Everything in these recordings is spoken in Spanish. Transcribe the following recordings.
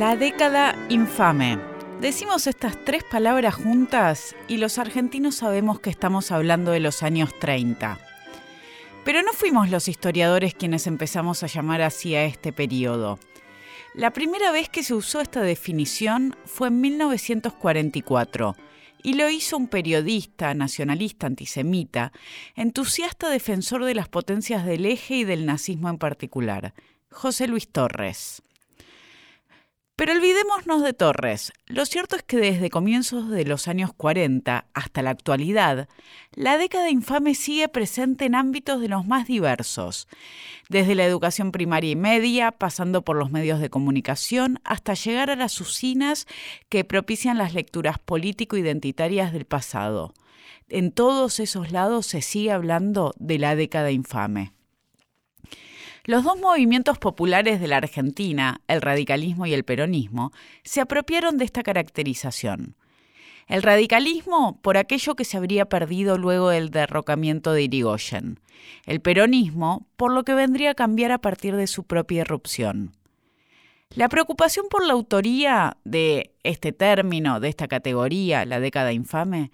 La década infame. Decimos estas tres palabras juntas y los argentinos sabemos que estamos hablando de los años 30. Pero no fuimos los historiadores quienes empezamos a llamar así a este periodo. La primera vez que se usó esta definición fue en 1944 y lo hizo un periodista nacionalista antisemita, entusiasta defensor de las potencias del eje y del nazismo en particular, José Luis Torres. Pero olvidémonos de Torres. Lo cierto es que desde comienzos de los años 40 hasta la actualidad, la década infame sigue presente en ámbitos de los más diversos, desde la educación primaria y media, pasando por los medios de comunicación, hasta llegar a las usinas que propician las lecturas político-identitarias del pasado. En todos esos lados se sigue hablando de la década infame. Los dos movimientos populares de la Argentina, el radicalismo y el peronismo, se apropiaron de esta caracterización. El radicalismo por aquello que se habría perdido luego del derrocamiento de Irigoyen. El peronismo por lo que vendría a cambiar a partir de su propia irrupción. La preocupación por la autoría de este término, de esta categoría, la década infame,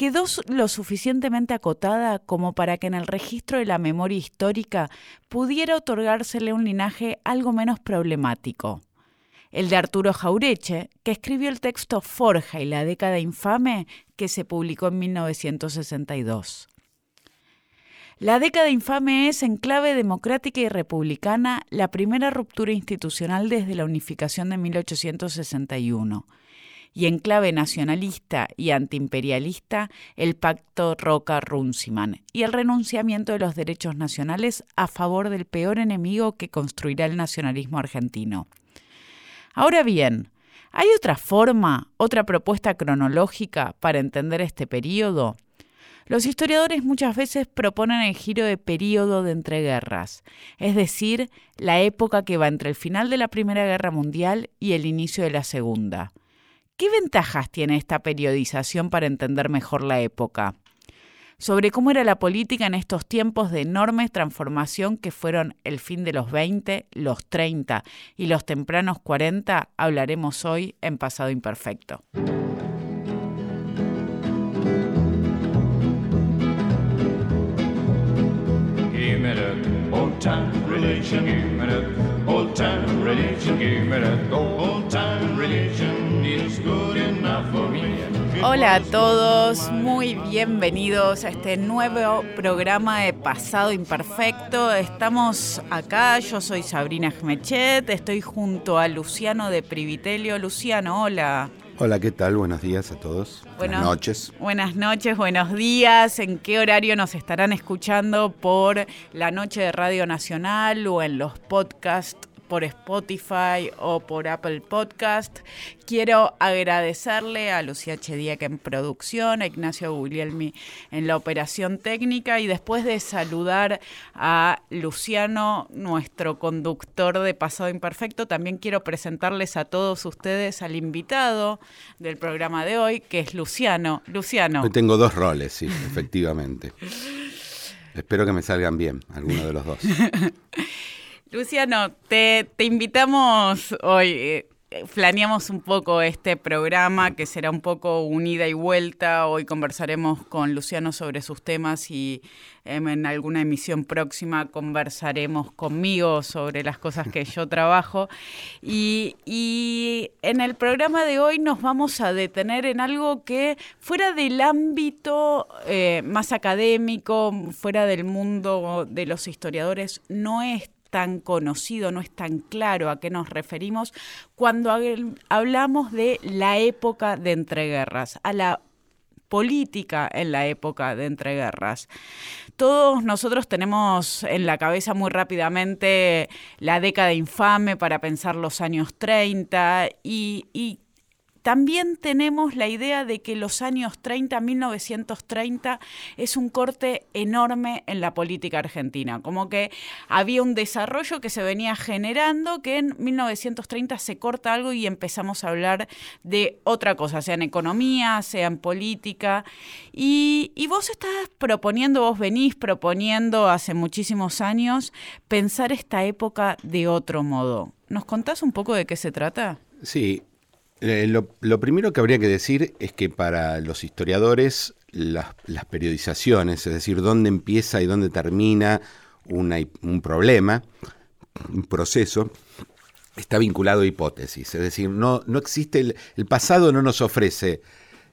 quedó lo suficientemente acotada como para que en el registro de la memoria histórica pudiera otorgársele un linaje algo menos problemático. El de Arturo Jaureche, que escribió el texto Forja y la década infame, que se publicó en 1962. La década infame es, en clave democrática y republicana, la primera ruptura institucional desde la unificación de 1861 y en clave nacionalista y antiimperialista el pacto Roca-Runciman y el renunciamiento de los derechos nacionales a favor del peor enemigo que construirá el nacionalismo argentino. Ahora bien, ¿hay otra forma, otra propuesta cronológica para entender este periodo? Los historiadores muchas veces proponen el giro de periodo de entreguerras, es decir, la época que va entre el final de la Primera Guerra Mundial y el inicio de la Segunda. ¿Qué ventajas tiene esta periodización para entender mejor la época? Sobre cómo era la política en estos tiempos de enorme transformación que fueron el fin de los 20, los 30 y los tempranos 40, hablaremos hoy en Pasado Imperfecto. Hola a todos, muy bienvenidos a este nuevo programa de Pasado Imperfecto. Estamos acá, yo soy Sabrina Gmechet, estoy junto a Luciano de Privitelio. Luciano, hola. Hola, ¿qué tal? Buenos días a todos. buenas noches. Buenas noches, buenos días. ¿En qué horario nos estarán escuchando por la noche de Radio Nacional o en los podcasts por Spotify o por Apple Podcast. Quiero agradecerle a Lucía Chediac en producción, a Ignacio Guglielmi en la operación técnica y después de saludar a Luciano, nuestro conductor de Pasado Imperfecto, también quiero presentarles a todos ustedes al invitado del programa de hoy, que es Luciano. Luciano. Yo tengo dos roles, sí, efectivamente. Espero que me salgan bien, alguno de los dos. Luciano, te, invitamos hoy. Eh, planeamos un poco este programa que será un poco unida y vuelta. Hoy conversaremos con Luciano sobre sus temas y em, en alguna emisión próxima conversaremos conmigo sobre las cosas que yo trabajo. Y, en el programa de hoy nos vamos a detener en algo que fuera del ámbito eh, más académico, fuera del mundo de los historiadores, no es tan conocido, no es tan claro a qué nos referimos cuando hablamos de la época de entreguerras, a la política en la época de entreguerras. Todos nosotros tenemos en la cabeza muy rápidamente la década infame para pensar los años 30 y, y también tenemos la idea de que los años 30, 1930, es un corte enorme en la política argentina, como que había un desarrollo que se venía generando, que en 1930 se corta algo y empezamos a hablar de otra cosa, sea en economía, sea en política. Y, vos estás proponiendo, vos venís proponiendo hace muchísimos años pensar esta época de otro modo. ¿Nos contás un poco de qué se trata? Sí, eh, lo, primero que habría que decir es que para los historiadores las, periodizaciones, es decir, dónde empieza y dónde termina un problema, un proceso, está vinculado a hipótesis. Es decir, no, no existe, el, pasado no nos ofrece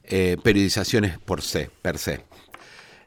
eh, periodizaciones por se, per se.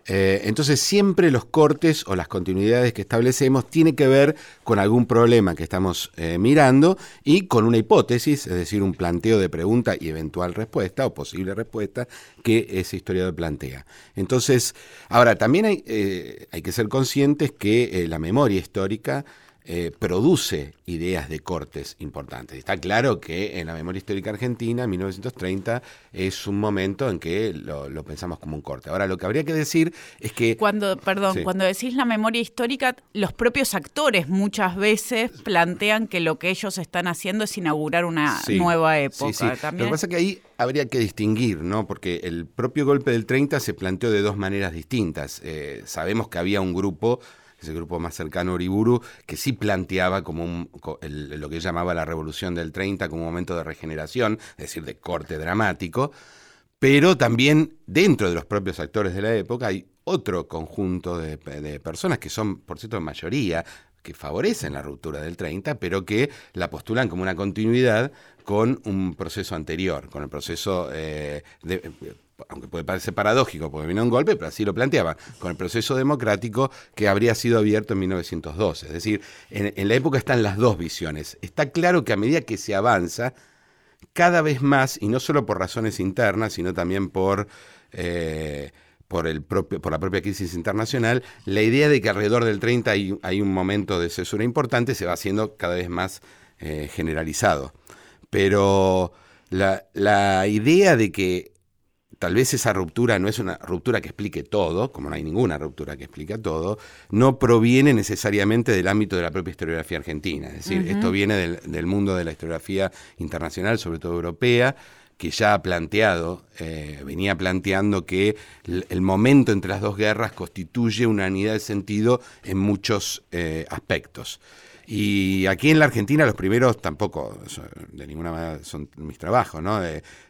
Eh, entonces siempre los cortes o las continuidades que establecemos tienen que ver con algún problema que estamos eh, mirando y con una hipótesis, es decir, un planteo de pregunta y eventual respuesta o posible respuesta que ese historiador plantea. Entonces, ahora también hay, eh, hay que ser conscientes que la memoria histórica eh, produce ideas de cortes importantes. Está claro que en la memoria histórica argentina, 1930, es un momento en que lo, pensamos como un corte. Ahora, lo que habría que decir es que... Cuando, perdón, cuando decís la memoria histórica, los propios actores muchas veces plantean que lo que ellos están haciendo es inaugurar una nueva época. Lo que pasa es que ahí habría que distinguir, ¿no? Porque el propio golpe del 30 se planteó de dos maneras distintas. Eh, sabemos que había un grupo ese grupo más cercano Uriburu, que sí planteaba como lo que llamaba la revolución del 30 como un momento de regeneración, es decir, de corte dramático, pero también dentro de los propios actores de la época hay otro conjunto de, personas que son, por cierto, mayoría, que favorecen la ruptura del 30, pero que la postulan como una continuidad con un proceso anterior, con el proceso eh, de, aunque puede parecer paradójico porque vino un golpe, pero así lo planteaba, con el proceso democrático que habría sido abierto en 1912. Es decir, en, la época están las dos visiones. Está claro que a medida que se avanza, cada vez más, y no solo por razones internas, sino también por... Eh, por, el propio, por la propia crisis internacional, la idea de que alrededor del 30 hay, un momento de cesura importante se va haciendo cada vez más eh, generalizado. Pero la, la idea de que tal vez esa ruptura no es una ruptura que explique todo, como no hay ninguna ruptura que explique todo, no proviene necesariamente del ámbito de la propia historiografía argentina. Es decir, esto viene del, mundo de la historiografía internacional, sobre todo europea, que ya ha planteado, eh, venía planteando que el, momento entre las dos guerras constituye una unidad de sentido en muchos eh, aspectos. Y aquí en la Argentina los primeros tampoco, de ninguna manera son mis trabajos, ¿no?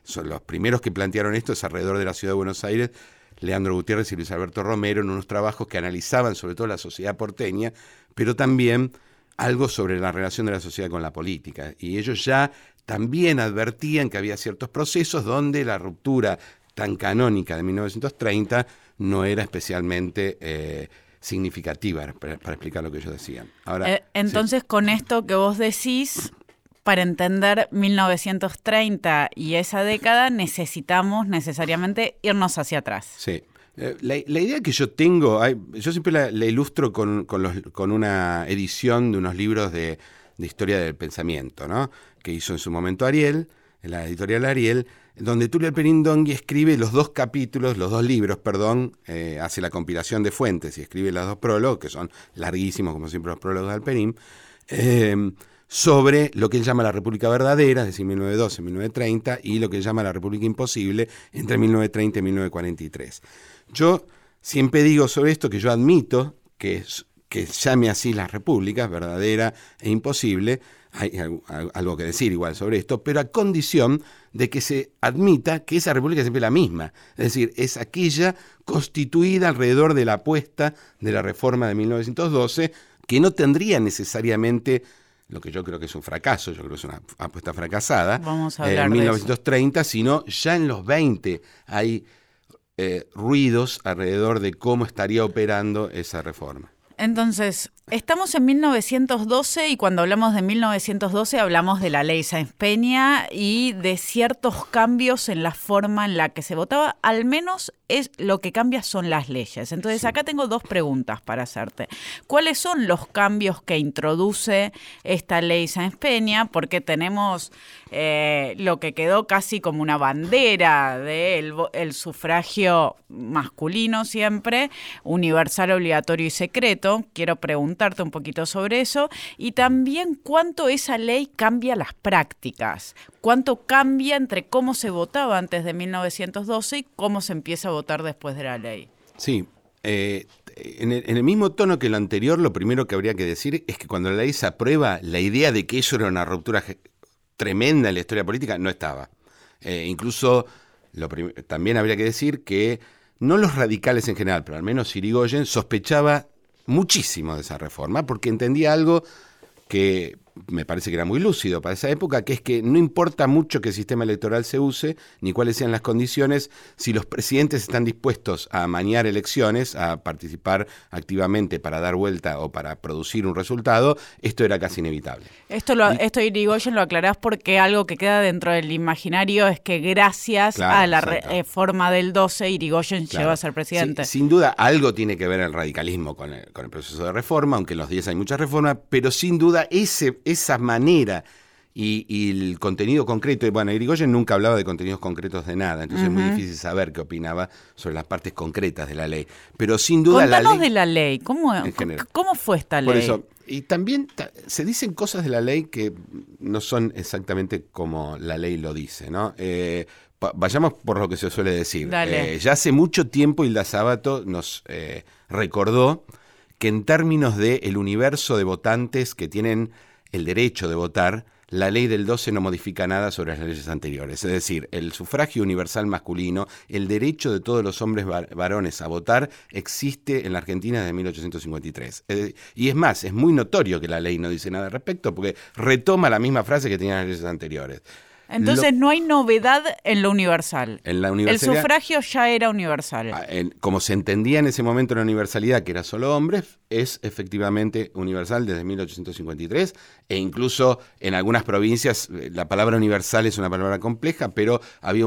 son los primeros que plantearon esto es alrededor de la ciudad de Buenos Aires, Leandro Gutiérrez y Luis Alberto Romero, en unos trabajos que analizaban sobre todo la sociedad porteña, pero también algo sobre la relación de la sociedad con la política. Y ellos ya también advertían que había ciertos procesos donde la ruptura tan canónica de 1930 no era especialmente... Eh, significativa para, explicar lo que ellos decían. Ahora, eh, entonces, con esto que vos decís, para entender 1930 y esa década, necesitamos necesariamente irnos hacia atrás. Sí. Eh, la, idea que yo tengo, yo siempre la, ilustro con, con, una edición de unos libros de, de, historia del pensamiento, ¿no? que hizo en su momento Ariel, en la editorial Ariel, donde Tulio Perindongui escribe los dos capítulos, los dos libros, perdón, eh, hace la compilación de fuentes y escribe los dos prólogos, que son larguísimos, como siempre los prólogos de Alperín, eh, sobre lo que él llama la República Verdadera, es decir, 1912, 1930, y lo que él llama la República Imposible entre 1930 y 1943. Yo siempre digo sobre esto que yo admito que, que llame así las repúblicas, verdadera e imposible, hay algo que decir igual sobre esto, pero a condición de que se admita que esa república es siempre la misma. Es decir, es aquella constituida alrededor de la apuesta de la reforma de 1912, que no tendría necesariamente lo que yo creo que es un fracaso, yo creo que es una apuesta fracasada, Vamos a en 1930, sino ya en los 20 hay eh, ruidos alrededor de cómo estaría operando esa reforma. Entonces, estamos en 1912 y cuando hablamos de 1912 hablamos de la ley Sáenz Peña y de ciertos cambios en la forma en la que se votaba, al menos es lo que cambia son las leyes. Entonces, acá tengo dos preguntas para hacerte. ¿Cuáles son los cambios que introduce esta ley Sáenz Peña? Porque tenemos eh, lo que quedó casi como una bandera del el sufragio masculino siempre, universal, obligatorio y secreto. Quiero preguntarte un poquito sobre eso. Y también cuánto esa ley cambia las prácticas. Cuánto cambia entre cómo se votaba antes de 1912 y cómo se empieza a votar después de la ley. Sí. Eh, en, el, mismo tono que lo anterior, lo primero que habría que decir es que cuando la ley se aprueba, la idea de que eso era una ruptura tremenda en la historia política, no estaba. Eh, incluso también habría que decir que no los radicales en general, pero al menos Irigoyen sospechaba muchísimo de esa reforma porque entendía algo que me parece que era muy lúcido para esa época, que es que no importa mucho que el sistema electoral se use, ni cuáles sean las condiciones, si los presidentes están dispuestos a mañar elecciones, a participar activamente para dar vuelta o para producir un resultado, esto era casi inevitable. Esto, lo, esto Irigoyen lo aclarás porque algo que queda dentro del imaginario es que gracias a la reforma del 12, Irigoyen llegó a ser presidente. sin duda, algo tiene que ver el radicalismo con el, con el proceso de reforma, aunque en los 10 hay muchas reformas, pero sin duda ese esa manera y, el contenido concreto, bueno, Irigoyen nunca hablaba de contenidos concretos de nada, entonces es muy difícil saber qué opinaba sobre las partes concretas de la ley. Pero sin duda la ley... de la ley, ¿cómo, ¿cómo fue esta ley? Por eso, y también se dicen cosas de la ley que no son exactamente como la ley lo dice, ¿no? Eh, vayamos por lo que se suele decir. Eh, ya hace mucho tiempo Hilda Sabato nos eh, recordó que en términos del el universo de votantes que tienen el derecho de votar, la ley del 12 no modifica nada sobre las leyes anteriores. Es decir, el sufragio universal masculino, el derecho de todos los hombres varones a votar, existe en la Argentina desde 1853. y es más, es muy notorio que la ley no dice nada al respecto porque retoma la misma frase que tenían las leyes anteriores. Entonces no hay novedad en lo universal. En la El sufragio ya era universal. Ah, como se entendía en ese momento la universalidad, que era solo hombres, es efectivamente universal desde 1853 e incluso en algunas provincias eh, la palabra universal es una palabra compleja, pero había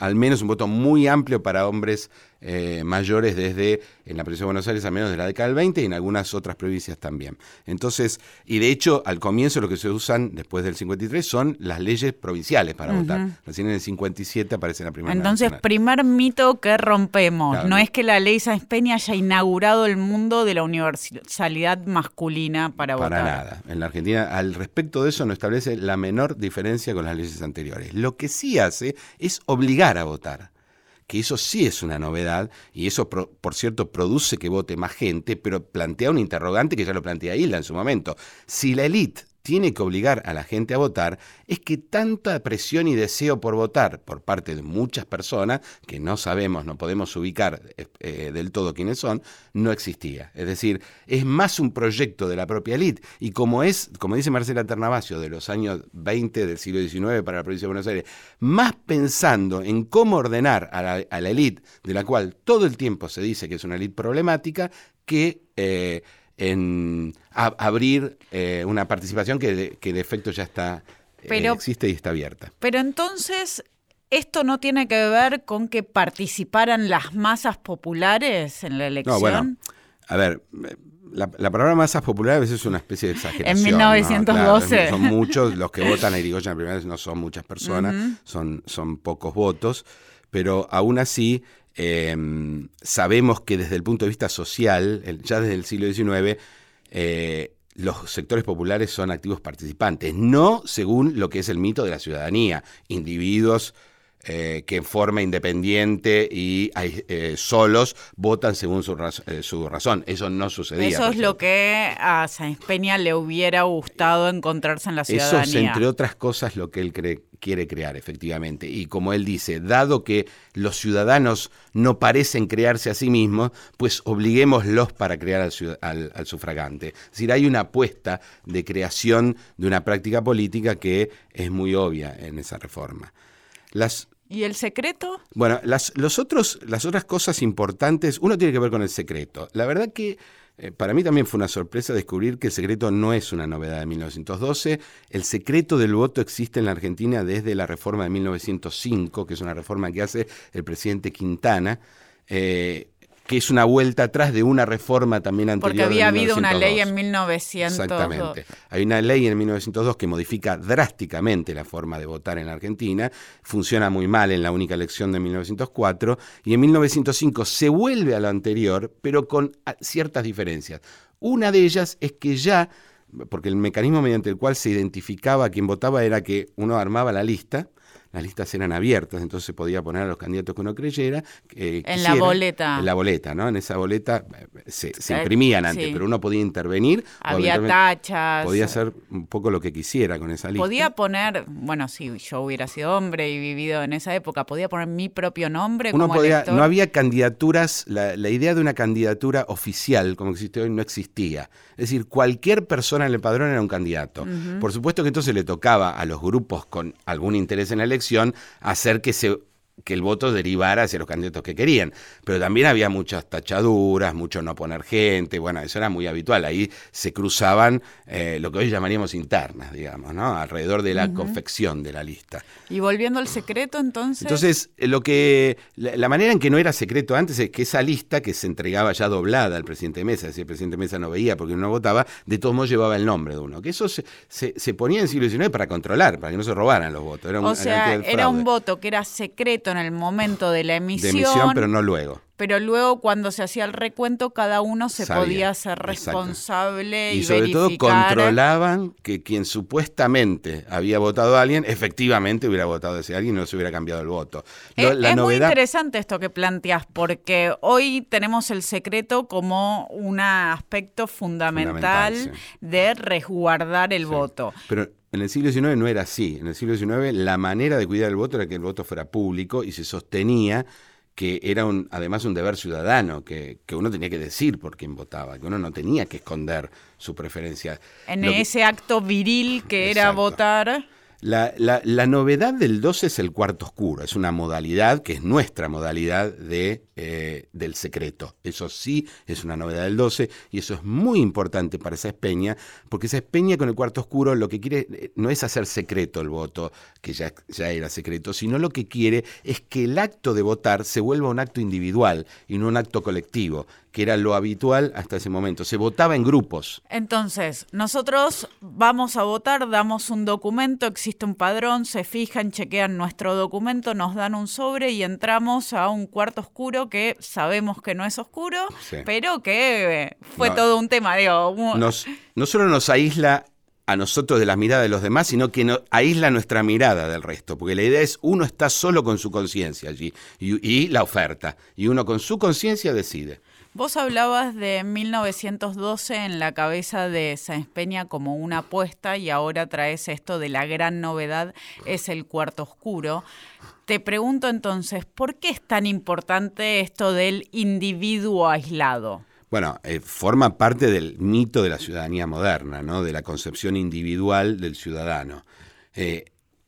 al menos un voto muy amplio para hombres eh, mayores desde en la provincia de Buenos Aires, al menos de la década del 20 y en algunas otras provincias también. Entonces, y de hecho, al comienzo lo que se usan después del 53 son las leyes provinciales para votar. Recién en el 57 aparece la primera. Entonces, primer mito que rompemos. No es que la ley Sáenz Peña haya inaugurado el mundo de la masculina para, votar. Para nada. En la Argentina, al respecto de eso, no establece la menor diferencia con las leyes anteriores. Lo que sí hace es obligar a votar que eso sí es una novedad y eso, por cierto, produce que vote más gente, pero plantea un interrogante que ya lo plantea Hilda en su momento. Si la élite tiene que obligar a la gente a votar es que tanta presión y deseo por votar por parte de muchas personas, que no sabemos, no podemos ubicar eh, eh, del todo quiénes son, no existía. Es decir, es más un proyecto de la propia élite y como es, como dice Marcela Ternavasio, de los años 20 del siglo XIX para la provincia de Buenos Aires, más pensando en cómo ordenar a la, a élite, de la cual todo el tiempo se dice que es una élite problemática, que... Eh, en abrir eh, una participación que de, que de efecto ya está eh, existe y está abierta. Pero entonces ¿Esto no tiene que ver con que participaran las masas populares en la elección? No, bueno, a ver, la, palabra masas populares a veces es una especie de exageración. En 1912. son muchos, los que votan a Irigoyen en primera vez no son muchas personas, son, son pocos votos, pero aún así Em, sabemos que desde el punto de vista social, ya desde el siglo XIX, eh, los sectores populares son activos participantes, no según lo que es el mito de la ciudadanía, individuos eh, que en forma independiente y eh, solos votan según su, eh, su, razón. Eso no sucedía. Eso es lo que a Sáenz Peña le hubiera gustado encontrarse en la ciudadanía. Eso es, entre otras cosas, lo que él quiere crear, efectivamente. Y como él dice, dado que los ciudadanos no parecen crearse a sí mismos, pues obliguémoslos para crear al, al sufragante. Es decir, hay una apuesta de creación de una práctica política que es muy obvia en esa reforma. Las, ¿Y el secreto? Bueno, las, los otros, las otras cosas importantes, uno tiene que ver con el secreto. La verdad que eh, para mí también fue una sorpresa descubrir que el secreto no es una novedad de 1912. El secreto del voto existe en la Argentina desde la reforma de 1905, que es una reforma que hace el presidente Quintana. Eh, que es una vuelta atrás de una reforma también anterior. Porque había habido una ley en 1902. Exactamente. Hay una ley en 1902 que modifica drásticamente la forma de votar en la Argentina, funciona muy mal en la única elección de 1904, y en 1905 se vuelve a lo anterior, pero con ciertas diferencias. Una de ellas es que ya, porque el mecanismo mediante el cual se identificaba a quien votaba era que uno armaba la lista, las listas eran abiertas, entonces se podía poner a los candidatos que uno creyera. en la boleta. En la boleta, ¿no? En esa boleta eh, se, imprimían antes, pero uno podía intervenir. Había tachas. Podía hacer un poco lo que quisiera con esa lista. Podía poner, bueno, si yo hubiera sido hombre y vivido en esa época, podía poner mi propio nombre. Uno como podía, no había candidaturas, la, idea de una candidatura oficial, como existe hoy, no existía. Es decir, cualquier persona en el padrón era un candidato. Por supuesto que entonces le tocaba a los grupos con algún interés en la elección hacer que se que el voto derivara hacia los candidatos que querían. Pero también había muchas tachaduras, mucho no poner gente, bueno, eso era muy habitual. Ahí se cruzaban eh, lo que hoy llamaríamos internas, digamos, ¿no? Alrededor de la confección de la lista. Y volviendo al secreto, entonces. Entonces, eh, lo que. La, manera en que no era secreto antes es que esa lista que se entregaba ya doblada al presidente Mesa, si el presidente Mesa no veía porque no votaba, de todos modos llevaba el nombre de uno. Que eso se, se, ponía en el siglo XIX para controlar, para que no se robaran los votos. Era o sea, era un voto que era secreto en el momento de la emisión. De emisión, pero no luego. Pero luego cuando se hacía el recuento, cada uno se podía hacer responsable y, y sobre todo controlaban que quien supuestamente había votado a alguien, efectivamente hubiera votado a ese alguien y no se hubiera cambiado el voto. es, muy interesante esto que planteas, porque hoy tenemos el secreto como un aspecto fundamental, de resguardar el voto. Pero en el siglo XIX no era así. En el siglo XIX la manera de cuidar el voto era que el voto fuera público y se sostenía que era un, además un deber ciudadano, que, uno tenía que decir por quién votaba, que uno no tenía que esconder su preferencia. En ese acto viril que era votar. La, la, novedad del 12 es el cuarto oscuro, es una modalidad que es nuestra modalidad de, eh, del secreto. Eso sí es una novedad del 12 y eso es muy importante para esa espeña, porque esa espeña con el cuarto oscuro lo que quiere eh, no es hacer secreto el voto, que ya, ya era secreto, sino lo que quiere es que el acto de votar se vuelva un acto individual y no un acto colectivo que era lo habitual hasta ese momento. Se votaba en grupos. Entonces, nosotros vamos a votar, damos un documento, existe un padrón, se fijan, chequean nuestro documento, nos dan un sobre y entramos a un cuarto oscuro que sabemos que no es oscuro, pero que eh, fue todo un tema. Digo, nos, no solo nos aísla a nosotros de la mirada de los demás, sino que no, aísla nuestra mirada del resto, porque la idea es uno está solo con su conciencia allí y la oferta, y uno con su conciencia decide. Vos hablabas de 1912 en la cabeza de Sáenz Peña como una apuesta y ahora traes esto de la gran novedad, es el cuarto oscuro. Te pregunto entonces, ¿por qué es tan importante esto del individuo aislado? Bueno, eh, forma parte del mito de la ciudadanía moderna, ¿no? de la concepción individual del ciudadano. Eh,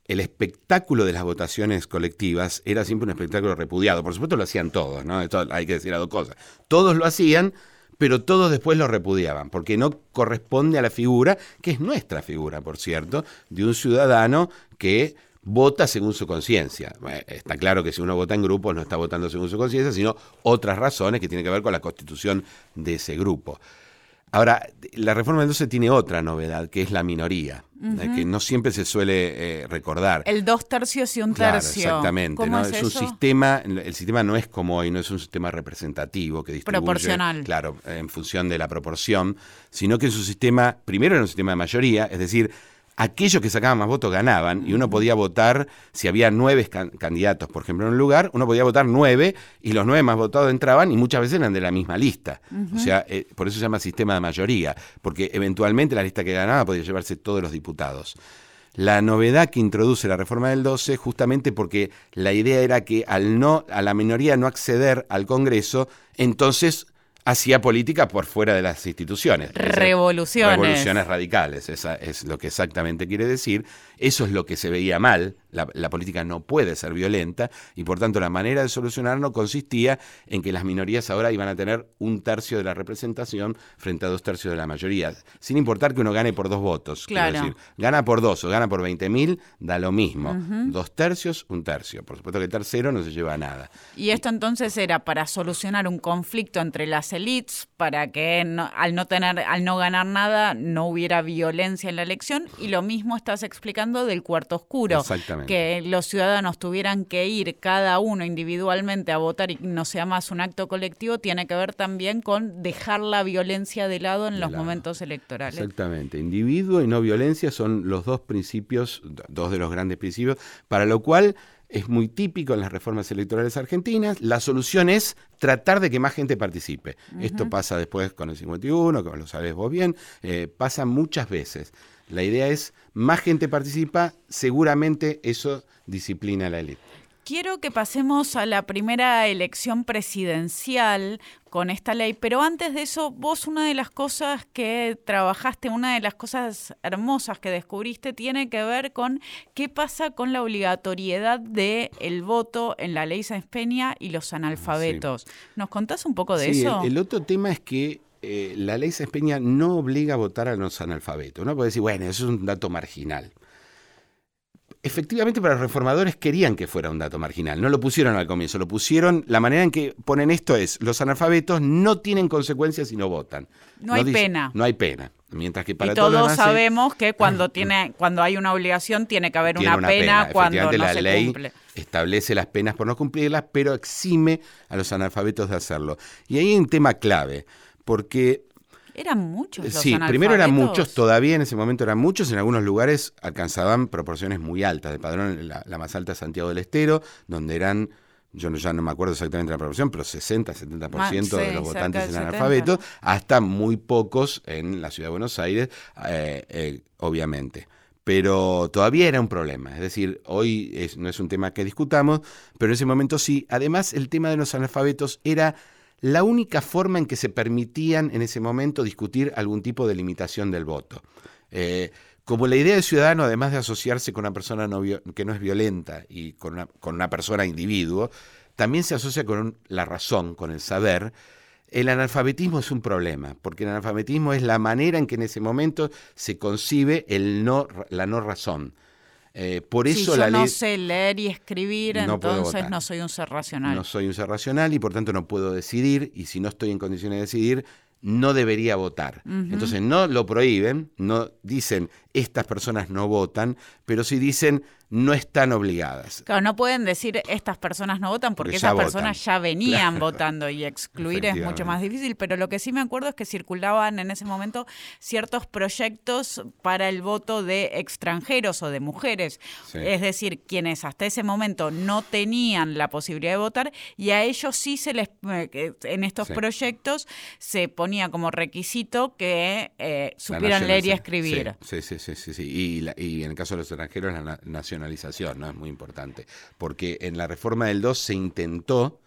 el espectáculo de las votaciones colectivas era siempre un espectáculo repudiado. Por supuesto lo hacían todos, ¿no? Hay que decir a dos cosas. Todos lo hacían, pero todos después lo repudiaban, porque no corresponde a la figura, que es nuestra figura, por cierto, de un ciudadano que vota según su conciencia. Está claro que si uno vota en grupos no está votando según su conciencia, sino otras razones que tienen que ver con la constitución de ese grupo. Ahora, la reforma del 12 tiene otra novedad, que es la minoría, eh, que no siempre se suele eh, recordar. El dos tercios y un tercio. exactamente. ¿no? Es, un sistema, el sistema no es como hoy, no es un sistema representativo que distribuye. Proporcional. Claro, en función de la proporción, sino que es un sistema, primero era un sistema de mayoría, es decir, aquellos que sacaban más votos ganaban y uno podía votar, si había nueve candidatos, por ejemplo, en un lugar, uno podía votar nueve y los nueve más votados entraban y muchas veces eran de la misma lista. O sea, eh, por eso se llama sistema de mayoría, porque eventualmente la lista que ganaba podía llevarse todos los diputados. La novedad que introduce la reforma del 12, justamente porque la idea era que al no, a la minoría no acceder al Congreso, entonces hacía política por fuera de las instituciones. Revoluciones. Revoluciones radicales, esa es lo que exactamente quiere decir. Eso es lo que se veía mal la, política no puede ser violenta y por tanto la manera de solucionarlo consistía en que las minorías ahora iban a tener un tercio de la representación frente a dos tercios de la mayoría, sin importar que uno gane por dos votos. Claro. decir, gana por dos o gana por 20 mil, da lo mismo. Dos tercios, un tercio. Por supuesto que el tercero no se lleva nada. Y esto entonces era para solucionar un conflicto entre las élites, para que al no tener, al no ganar nada, no hubiera violencia en la elección, y lo mismo estás explicando del cuarto oscuro. Exactamente que los ciudadanos tuvieran que ir cada uno individualmente a votar y no sea más un acto colectivo, tiene que ver también con dejar la violencia de lado en los momentos electorales. Exactamente. Individuo y no violencia son los dos principios, dos de los grandes principios, para lo cual es muy típico en las reformas electorales argentinas. La solución es tratar de que más gente participe. Esto pasa después con el 51, como lo sabes vos bien, eh, pasa muchas veces. La idea es, más gente participa, seguramente eso disciplina a la élite. Quiero que pasemos a la primera elección presidencial con esta ley, pero antes de eso, vos una de las cosas que trabajaste, una de las cosas hermosas que descubriste tiene que ver con qué pasa con la obligatoriedad del el voto en la ley Sáenz Peña y los analfabetos. ¿Nos contás un poco de eso? El, el otro tema es que eh, la ley Sáenz Peña no obliga a votar a los analfabetos. ¿no? Puede decir, bueno, eso es un dato marginal efectivamente para los reformadores querían que fuera un dato marginal, no lo pusieron al comienzo, lo pusieron, la manera en que ponen esto es, los analfabetos no tienen consecuencias si no votan. No, hay pena. No hay pena. Mientras que para y todos, sabemos que cuando tiene cuando hay una obligación tiene que haber una, pena, cuando no la se ley cumple. establece las penas por no cumplirlas, pero exime a los analfabetos de hacerlo. Y ahí hay un tema clave, porque eran muchos. Los sí, primero eran muchos, todavía en ese momento eran muchos, en algunos lugares alcanzaban proporciones muy altas. De padrón, la, más alta es Santiago del Estero, donde eran yo ya no me acuerdo exactamente la proporción, pero 60, 70% de los votantes eran analfabetos, hasta muy pocos en la ciudad de Buenos Aires, eh, eh, obviamente. Pero todavía era un problema, es decir, hoy no es un tema que discutamos, pero en ese momento sí. Además, el tema de los analfabetos era la única forma en que se permitían en ese momento discutir algún tipo de limitación del voto. Eh, como la idea del ciudadano, además de asociarse con una persona que no es violenta y con una, persona individuo, también se asocia con la razón, con el saber, el analfabetismo es un problema, porque el analfabetismo es la manera en que en ese momento se concibe el no, la no razón. Eh, por eso si yo no sé leer y escribir, entonces no soy un ser racional. No soy un ser racional y por tanto no puedo decidir y si no estoy en condiciones de decidir, no debería votar. Entonces no lo prohíben, no dicen estas personas no votan, pero sí dicen no están obligadas. Claro, no pueden decir estas personas no votan porque, esas personas ya venían votando y excluir es mucho más difícil, pero lo que sí me acuerdo es que circulaban en ese momento ciertos proyectos para el voto de extranjeros o de mujeres, es decir, quienes hasta ese momento no tenían la posibilidad de votar y a ellos sí se les, eh, en estos proyectos se ponía como requisito que eh, supieran leer y escribir. Sí, sí, sí, sí, Y, y, en el caso de los extranjeros, la nacionalización, ¿no? Es muy importante. Porque en la reforma del 2 se intentó,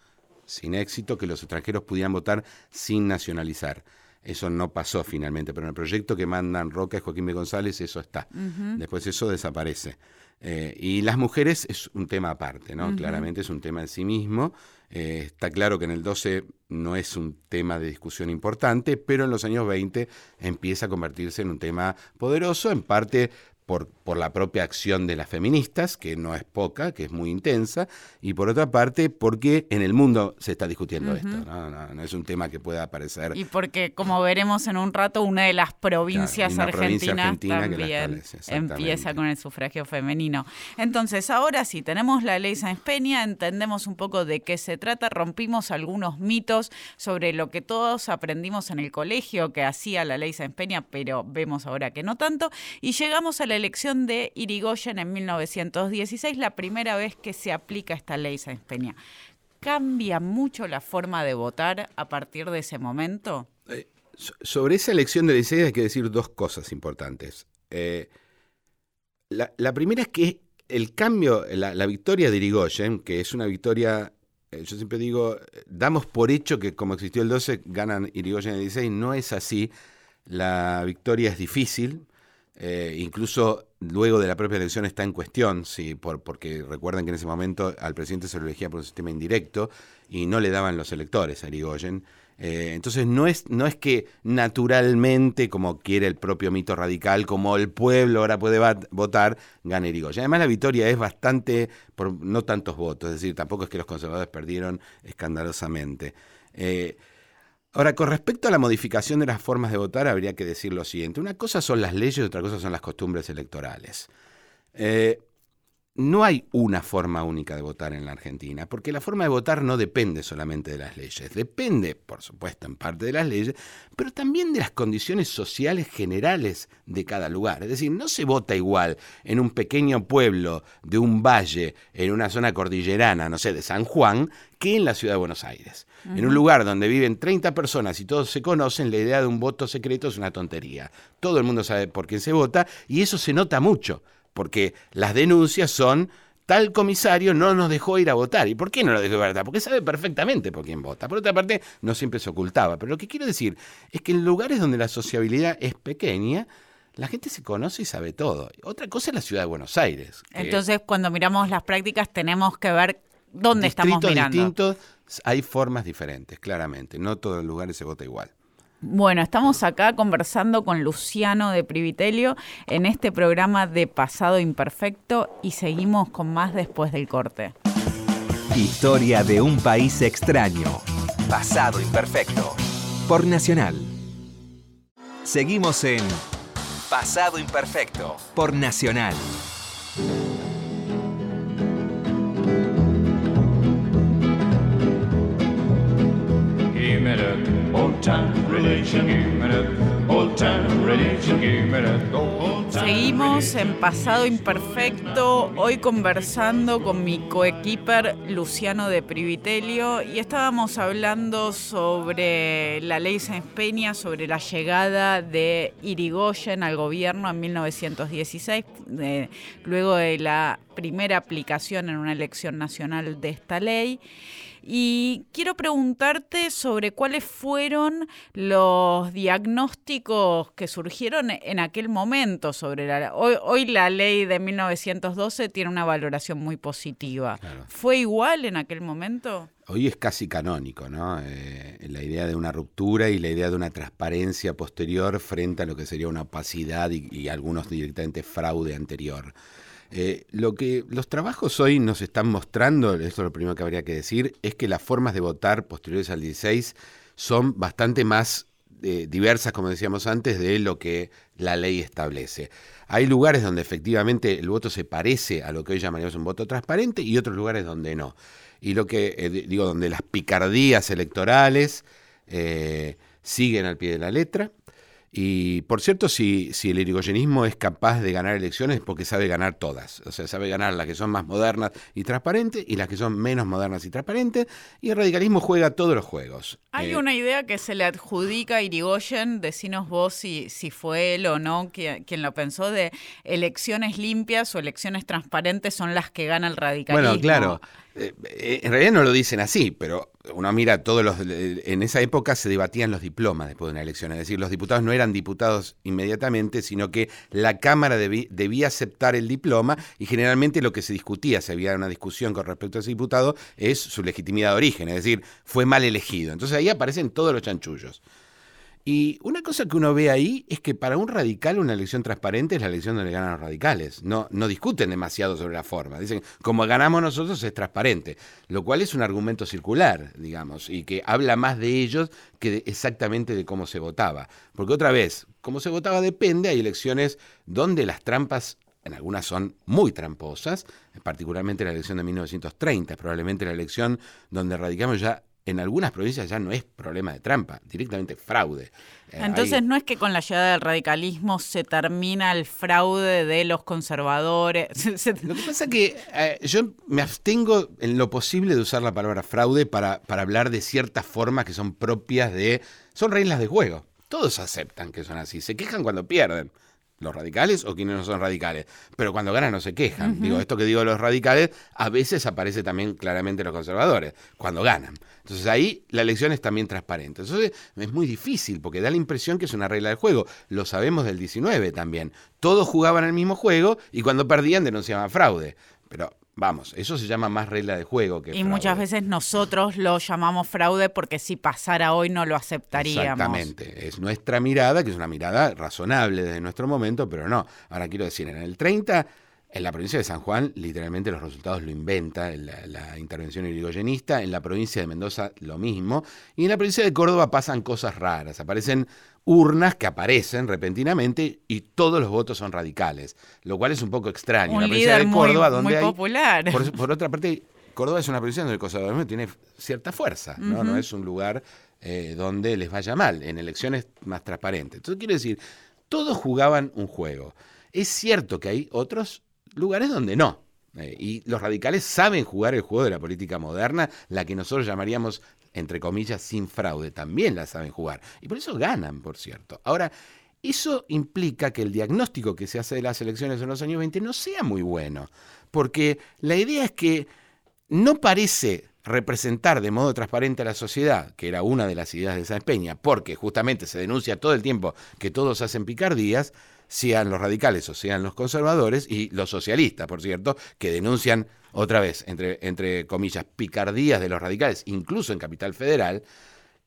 sin éxito, que los extranjeros pudieran votar sin nacionalizar. Eso no pasó finalmente, pero en el proyecto que mandan Roca y Joaquín B. González eso está. Después eso desaparece. Eh, y las mujeres es un tema aparte, ¿no? Claramente es un tema en sí mismo. Eh, está claro que en el 12 no es un tema de discusión importante, pero en los años 20 empieza a convertirse en un tema poderoso, en parte por, por, la propia acción de las feministas, que no es poca, que es muy intensa, y por otra parte porque en el mundo se está discutiendo esto, ¿no? ¿no? es un tema que pueda aparecer. Y porque, como veremos en un rato, una de las provincias argentinas también empieza con el sufragio femenino. Entonces, ahora sí, tenemos la ley Sáenz Peña, entendemos un poco de qué se trata, rompimos algunos mitos sobre lo que todos aprendimos en el colegio que hacía la ley Sáenz Peña, pero vemos ahora que no tanto, y llegamos a la elección de Irigoyen en 1916, la primera vez que se aplica esta ley Sáenz Peña. ¿Cambia mucho la forma de votar a partir de ese momento? Eh, sobre esa elección de 16 hay que decir dos cosas importantes. Eh, la, primera es que el cambio, la, victoria de Irigoyen, que es una victoria eh, yo siempre digo, damos por hecho que como existió el 12, ganan Irigoyen el 16, no es así. La victoria es difícil, eh, incluso luego de la propia elección está en cuestión, sí, por, porque recuerden que en ese momento al presidente se lo elegía por un sistema indirecto y no le daban los electores a Irigoyen. Eh, entonces no es, no es que naturalmente, como quiere el propio mito radical, como el pueblo ahora puede votar, gane Irigoyen. Además la victoria es bastante, por no tantos votos, es decir, tampoco es que los conservadores perdieron escandalosamente. Eh, Ahora, con respecto a la modificación de las formas de votar, habría que decir lo siguiente. Una cosa son las leyes y otra cosa son las costumbres electorales. Eh, no hay una forma única de votar en la Argentina, porque la forma de votar no depende solamente de las leyes, depende, por supuesto, en parte de las leyes, pero también de las condiciones sociales generales de cada lugar. Es decir, no se vota igual en un pequeño pueblo de un valle, en una zona cordillerana, no sé, de San Juan, que en la ciudad de Buenos Aires. En un lugar donde viven 30 personas y todos se conocen, la idea de un voto secreto es una tontería. Todo el mundo sabe por quién se vota y eso se nota mucho porque las denuncias son tal comisario no nos dejó ir a votar. ¿Y por qué no lo dejó ir a votar? Porque sabe perfectamente por quién vota. Por otra parte, no siempre se ocultaba. Pero lo que quiero decir es que en lugares donde la sociabilidad es pequeña, la gente se conoce y sabe todo. Otra cosa es la ciudad de Buenos Aires. Entonces, cuando miramos las prácticas, tenemos que ver dónde estamos mirando. distintos, hay formas diferentes, claramente. No todos los lugares se vota igual. Bueno, estamos acá conversando con Luciano de Privitelio en este programa de Pasado Imperfecto y seguimos con más después del corte. Historia de un país extraño. Pasado Imperfecto. Por Nacional. Seguimos en Pasado Imperfecto. Por Nacional. Seguimos en Pasado Imperfecto, hoy conversando con mi coequiper Luciano de Privitelio y estábamos hablando sobre la ley Sáenz Peña, sobre la llegada de Irigoyen al gobierno en 1916, luego de la primera aplicación en una elección nacional de esta ley. Y quiero preguntarte sobre cuáles fueron los diagnósticos que surgieron en aquel momento sobre la hoy, hoy la ley de 1912 tiene una valoración muy positiva. ¿Fue igual en aquel momento? Hoy es casi canónico, ¿no? Eh, la idea de una ruptura y la idea de una transparencia posterior frente a lo que sería una opacidad y, y algunos directamente fraude anterior. Eh, lo que los trabajos hoy nos están mostrando, esto es lo primero que habría que decir, es que las formas de votar posteriores al 16 son bastante más eh, diversas, como decíamos antes, de lo que la ley establece. Hay lugares donde efectivamente el voto se parece a lo que hoy llamaríamos un voto transparente y otros lugares donde no. Y lo que eh, digo, donde las picardías electorales siguen al pie de la letra y por cierto, si, si el irigoyenismo es capaz de ganar elecciones es porque sabe ganar todas. O sea, sabe ganar las que son más modernas y transparentes y las que son menos modernas y transparentes. Y el radicalismo juega todos los juegos. Hay eh, una idea que se le adjudica a Irigoyen, decinos vos si, si fue él o no quien, quien lo pensó, de elecciones limpias o elecciones transparentes son las que gana el radicalismo. Bueno, claro. Eh, eh, en realidad no lo dicen así, pero uno mira todos los. En esa época se debatían los diplomas después de una elección. Es decir, los diputados no eran diputados inmediatamente, sino que la Cámara debía aceptar el diploma y generalmente lo que se discutía, si había una discusión con respecto a ese diputado, es su legitimidad de origen. Es decir, fue mal elegido. Entonces ahí aparecen todos los chanchullos. Y una cosa que uno ve ahí es que para un radical una elección transparente es la elección donde ganan los radicales. No, no discuten demasiado sobre la forma. Dicen, como ganamos nosotros es transparente. Lo cual es un argumento circular, digamos, y que habla más de ellos que exactamente de cómo se votaba. Porque otra vez, cómo se votaba depende. Hay elecciones donde las trampas en algunas son muy tramposas, particularmente la elección de 1930, probablemente la elección donde radicamos ya en algunas provincias ya no es problema de trampa, directamente fraude. Eh, Entonces no es que con la llegada del radicalismo se termina el fraude de los conservadores. Lo que pasa es que eh, yo me abstengo en lo posible de usar la palabra fraude para, para hablar de ciertas formas que son propias de... Son reglas de juego. Todos aceptan que son así. Se quejan cuando pierden los radicales o quienes no son radicales. Pero cuando ganan no se quejan. Digo, esto que digo los radicales, a veces aparece también claramente los conservadores, cuando ganan. Entonces ahí la elección es también transparente. Entonces es muy difícil porque da la impresión que es una regla del juego. Lo sabemos del 19 también. Todos jugaban el mismo juego y cuando perdían denunciaban fraude. Pero Vamos, eso se llama más regla de juego que Y muchas veces nosotros lo llamamos fraude porque si pasara hoy no lo aceptaríamos. Exactamente, es nuestra mirada, que es una mirada razonable desde nuestro momento, pero no. Ahora quiero decir, en el 30 En la provincia de San Juan, literalmente los resultados lo inventa la, la, intervención irigoyenista. En la provincia de Mendoza, lo mismo. Y en la provincia de Córdoba pasan cosas raras. Aparecen urnas que aparecen repentinamente y todos los votos son radicales, lo cual es un poco extraño. Un la provincia de Córdoba, muy, donde muy popular. por, otra parte, Córdoba es una provincia donde el conservadurismo tiene cierta fuerza, ¿no? no es un lugar eh, donde les vaya mal, en elecciones más transparentes. Entonces, quiero decir, todos jugaban un juego. Es cierto que hay otros lugares donde no. Eh, y los radicales saben jugar el juego de la política moderna, la que nosotros llamaríamos, entre comillas, sin fraude. También la saben jugar. Y por eso ganan, por cierto. Ahora, eso implica que el diagnóstico que se hace de las elecciones en los años 20 no sea muy bueno. Porque la idea es que no parece representar de modo transparente a la sociedad, que era una de las ideas de Sáenz Peña, porque justamente se denuncia todo el tiempo que todos hacen picardías, sean los radicales o sean los conservadores y los socialistas, por cierto, que denuncian otra vez, entre, entre comillas, picardías de los radicales, incluso en Capital Federal,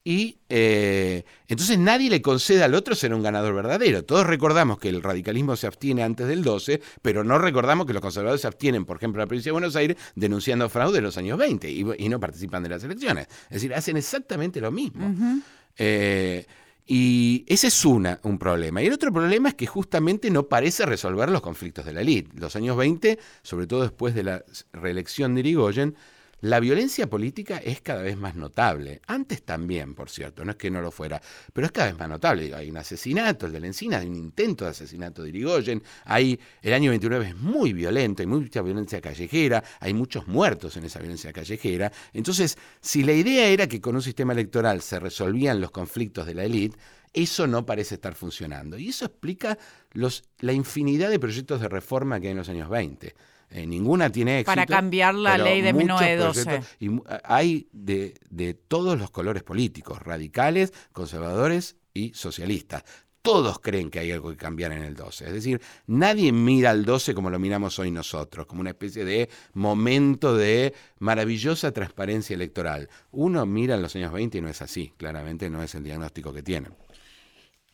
y eh, entonces nadie le concede al otro ser un ganador verdadero. Todos recordamos que el radicalismo se abstiene antes del 12, pero no recordamos que los conservadores se abstienen, por ejemplo, en la provincia de Buenos Aires, denunciando fraude en los años 20 y, no participan de las elecciones. Es decir, hacen exactamente lo mismo. Eh, y ese es una, un problema. Y el otro problema es que justamente no parece resolver los conflictos de la élite. Los años 20, sobre todo después de la reelección de Irigoyen, la violencia política es cada vez más notable. Antes también, por cierto, no es que no lo fuera, pero es cada vez más notable. Hay un asesinato, el de la Encina, hay un intento de asesinato de Irigoyen. Hay, el año 29 es muy violento, hay mucha violencia callejera, hay muchos muertos en esa violencia callejera. Entonces, si la idea era que con un sistema electoral se resolvían los conflictos de la élite, eso no parece estar funcionando. Y eso explica los, la infinidad de proyectos de reforma que hay en los años 20. Eh, ninguna tiene éxito. Para cambiar la ley de 1912. Y hay de, de todos los colores políticos, radicales, conservadores y socialistas todos creen que hay algo que cambiar en el 12. Es decir, nadie mira al 12 como lo miramos hoy nosotros, como una especie de momento de maravillosa transparencia electoral. Uno mira en los años 20 y no es así, claramente no es el diagnóstico que tienen.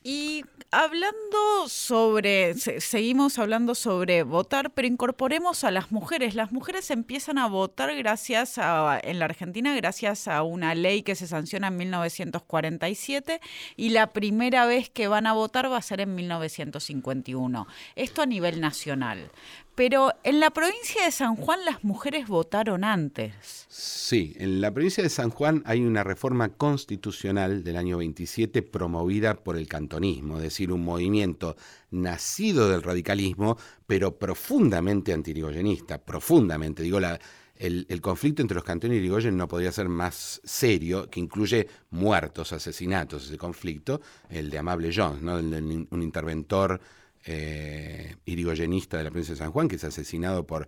Y hablando sobre, seguimos hablando sobre votar, pero incorporemos a las mujeres. Las mujeres empiezan a votar gracias a, en la Argentina, gracias a una ley que se sanciona en 1947 y la primera vez que van a votar va a ser en 1951. Esto a nivel nacional. Pero en la provincia de San Juan las mujeres votaron antes. Sí, en la provincia de San Juan hay una reforma constitucional del año 27 promovida por el cantonismo, es decir, un movimiento nacido del radicalismo, pero profundamente antirigoyenista, profundamente. Digo, la, el, conflicto entre los cantones y Irigoyen no podría ser más serio, que incluye muertos, asesinatos, ese conflicto, el de Amable Jones, ¿no? un interventor eh, irigoyenista de la provincia de San Juan, que es asesinado por...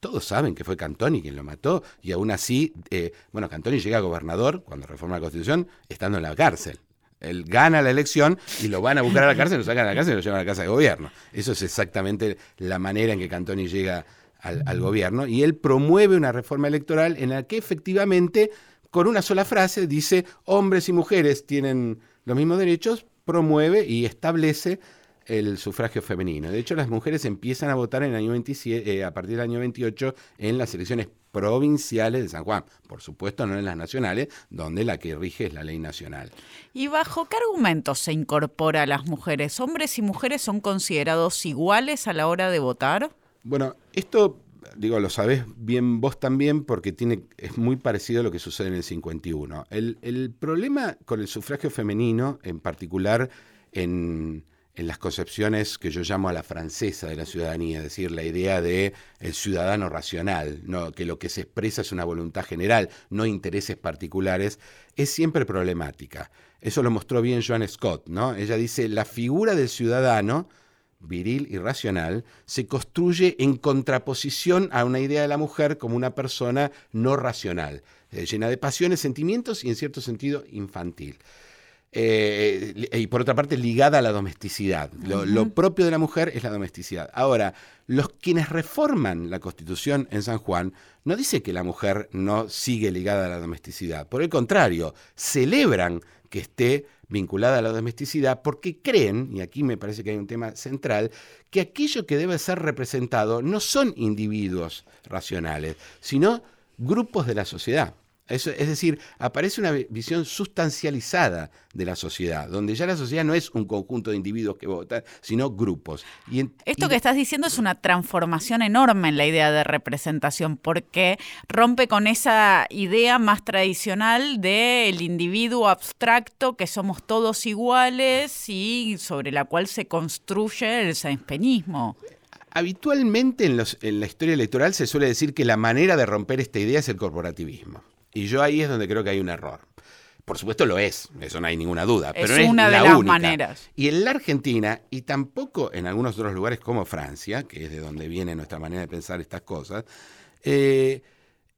Todos saben que fue Cantoni quien lo mató y aún así, eh, bueno, Cantoni llega a gobernador cuando reforma la Constitución estando en la cárcel. Él gana la elección y lo van a buscar a la cárcel, lo sacan a la cárcel y lo llevan a la casa de gobierno. Eso es exactamente la manera en que Cantoni llega al, al gobierno y él promueve una reforma electoral en la que efectivamente, con una sola frase, dice hombres y mujeres tienen los mismos derechos, promueve y establece el sufragio femenino. De hecho, las mujeres empiezan a votar en el año 27, eh, a partir del año 28 en las elecciones provinciales de San Juan. Por supuesto, no en las nacionales, donde la que rige es la ley nacional. ¿Y bajo qué argumentos se incorpora a las mujeres? ¿Hombres y mujeres son considerados iguales a la hora de votar? Bueno, esto digo, lo sabés bien vos también porque tiene, es muy parecido a lo que sucede en el 51. El, el problema con el sufragio femenino, en particular en, en las concepciones que yo llamo a la francesa de la ciudadanía, es decir, la idea de el ciudadano racional, que lo que se expresa es una voluntad general, no intereses particulares, es siempre problemática. Eso lo mostró bien Joan Scott, ¿no? Ella dice, la figura del ciudadano, viril y racional, se construye en contraposición a una idea de la mujer como una persona no racional, eh, llena de pasiones, sentimientos y en cierto sentido infantil. Eh, y por otra parte ligada a la domesticidad. Lo, propio de la mujer es la domesticidad. Ahora, los quienes reforman la Constitución en San Juan no dice que la mujer no sigue ligada a la domesticidad. Por el contrario, celebran que esté vinculada a la domesticidad porque creen, y aquí me parece que hay un tema central, que aquello que debe ser representado no son individuos racionales, sino grupos de la sociedad es decir, aparece una visión sustancializada de la sociedad, donde ya la sociedad no es un conjunto de individuos que votan, sino grupos. Esto que estás diciendo es una transformación enorme en la idea de representación, porque rompe con esa idea más tradicional del individuo abstracto, que somos todos iguales y sobre la cual se construye el senspeñismo. Habitualmente en, en la historia electoral se suele decir que la manera de romper esta idea es el corporativismo. Y yo ahí es donde creo que hay un error. Por supuesto lo es, eso no hay ninguna duda. Es pero una es de la las única. maneras. Y en la Argentina, y tampoco en algunos otros lugares como Francia, que es de donde viene nuestra manera de pensar estas cosas, eh,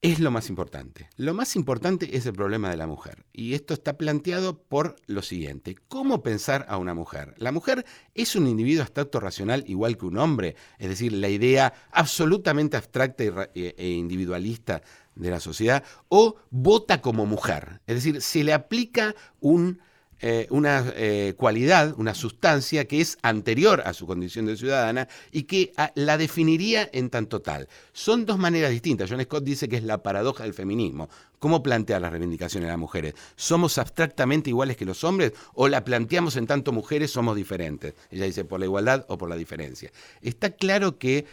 es lo más importante. Lo más importante es el problema de la mujer. Y esto está planteado por lo siguiente. ¿Cómo pensar a una mujer? La mujer es un individuo abstracto racional igual que un hombre. Es decir, la idea absolutamente abstracta e individualista de la sociedad, o vota como mujer. Es decir, se le aplica un, eh, una eh, cualidad, una sustancia que es anterior a su condición de ciudadana y que a, la definiría en tanto tal. Son dos maneras distintas. John Scott dice que es la paradoja del feminismo. ¿Cómo plantea las reivindicaciones de las mujeres? ¿Somos abstractamente iguales que los hombres o la planteamos en tanto mujeres somos diferentes? Ella dice por la igualdad o por la diferencia. Está claro que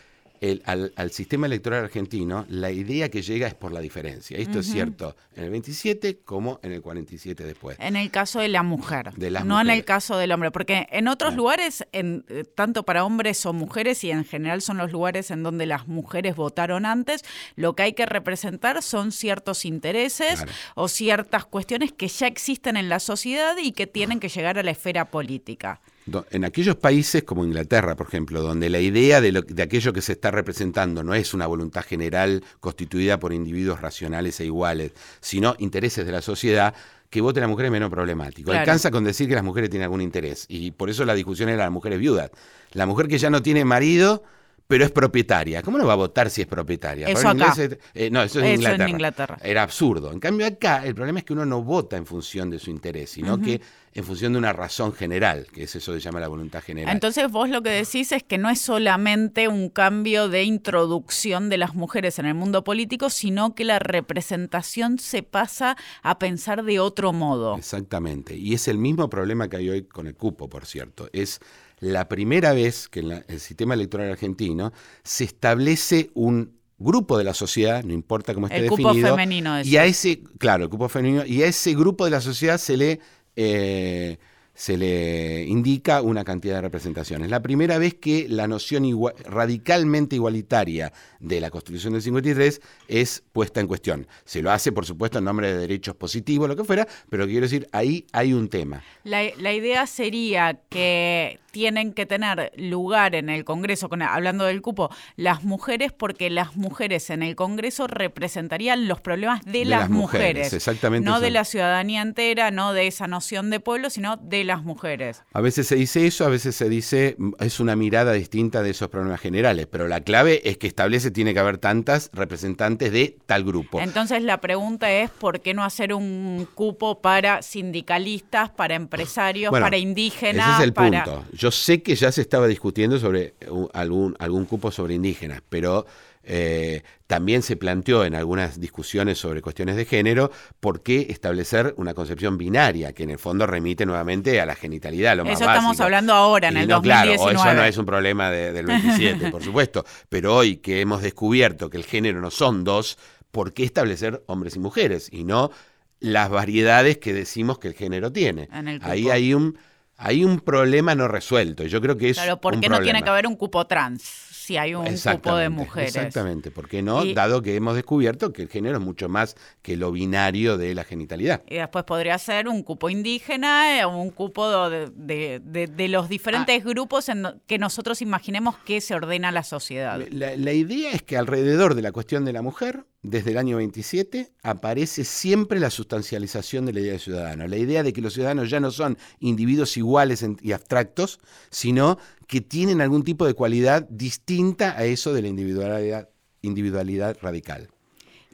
al, sistema electoral argentino, la idea que llega es por la diferencia. Esto es cierto en el 27 como en el 47 después. En el caso de la mujer, no en el caso del hombre, porque en otros lugares, en, eh, tanto para hombres o mujeres, y en general son los lugares en donde las mujeres votaron antes, lo que hay que representar son ciertos intereses o ciertas cuestiones que ya existen en la sociedad y que tienen que llegar a la esfera política en aquellos países como Inglaterra, por ejemplo, donde la idea de, de, aquello que se está representando no es una voluntad general constituida por individuos racionales e iguales, sino intereses de la sociedad, que vote la mujer es menos problemático. Alcanza con decir que las mujeres tienen algún interés. Y por eso la discusión era las mujeres viudas. La mujer que ya no tiene marido pero es propietaria. ¿Cómo no va a votar si es propietaria? Eso acá. Eh, no, eso es en, Inglaterra. Era absurdo. En cambio acá el problema es que uno no vota en función de su interés, sino que en función de una razón general, que es eso que se llama la voluntad general. Entonces vos lo que decís es que no es solamente un cambio de introducción de las mujeres en el mundo político, sino que la representación se pasa a pensar de otro modo. Exactamente. Y es el mismo problema que hay hoy con el cupo, por cierto. Es la primera vez que en el sistema electoral argentino se establece un grupo de la sociedad, no importa cómo esté el definido, cupo femenino y a ese, claro, el cupo femenino, y a ese grupo de la sociedad se le eh, se le indica una cantidad de representaciones. La primera vez que la noción radicalmente igualitaria de la Constitución del 53 es puesta en cuestión. Se lo hace, por supuesto, en nombre de derechos positivos, lo que fuera, pero quiero decir, ahí hay un tema. La, la idea sería que tienen que tener lugar en el Congreso, hablando del cupo, las mujeres, porque las mujeres en el Congreso representarían los problemas de, las, mujeres, exactamente no de la ciudadanía entera, no de esa noción de pueblo, sino de las mujeres. A veces se dice eso, a veces se dice es una mirada distinta de esos problemas generales, pero la clave es que establece tiene que haber tantas representantes de tal grupo. Entonces la pregunta es por qué no hacer un cupo para sindicalistas, para empresarios, para indígenas. Ese es el punto. Yo sé que ya se estaba discutiendo sobre algún, algún cupo sobre indígenas, pero eh, también se planteó en algunas discusiones sobre cuestiones de género por qué establecer una concepción binaria, que en el fondo remite nuevamente a la genitalidad, lo eso más estamos hablando ahora, en el no, 2019. Claro, eso no es un problema del 27, por supuesto, pero hoy que hemos descubierto que el género no son dos, ¿por qué establecer hombres y mujeres? Y no las variedades que decimos que el género tiene. Ahí hay un hay un problema no resuelto. Yo creo que es. Claro, ¿por qué no tiene que haber un cupo trans? Si hay un cupo de mujeres. Exactamente, ¿por qué no? Dado que hemos descubierto que el género es mucho más que lo binario de la genitalidad. Y después podría ser un cupo indígena o un cupo de, de, los diferentes ah. grupos en que nosotros imaginemos que se ordena la sociedad. La, la idea es que alrededor de la cuestión de la mujer desde el año 27 aparece siempre la sustancialización de la idea de ciudadano, la idea de que los ciudadanos ya no son individuos iguales y abstractos, sino que tienen algún tipo de cualidad distinta a eso de la individualidad, individualidad radical.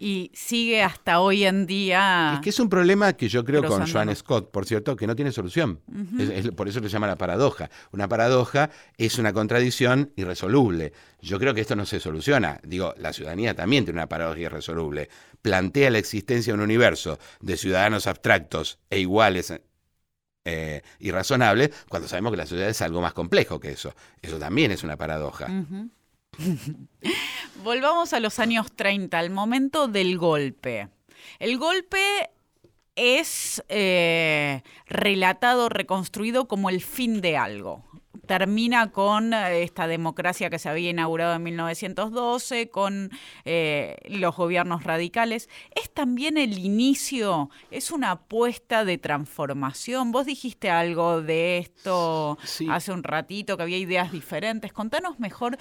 Y sigue hasta hoy en día. Es que es un problema que yo creo con Joan. Scott, por cierto, que no tiene solución. Es- es- por eso le llama la paradoja. Una paradoja es una contradicción irresoluble. Yo creo que esto no se soluciona. Digo, la ciudadanía también tiene una paradoja irresoluble. Plantea la existencia de un universo de ciudadanos abstractos e iguales eh, y razonables cuando sabemos que la sociedad es algo más complejo que eso. Eso también es una paradoja. Ujú. Volvamos a los años 30, al momento del golpe. El golpe es eh, relatado, reconstruido como el fin de algo. Termina con eh, esta democracia que se había inaugurado en 1912, con eh, los gobiernos radicales. Es también el inicio, es una apuesta de transformación. Vos dijiste algo de esto Sí. hace un ratito, que había ideas diferentes. Contanos mejor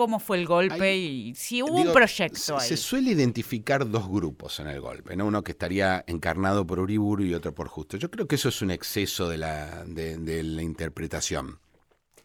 cómo fue el golpe y si hubo Digo, un proyecto se, ahí. se suele identificar dos grupos en el golpe, ¿no? Uno que estaría encarnado por Uriburu y otro por Justo. Yo creo que eso es un exceso de la, de, de la interpretación.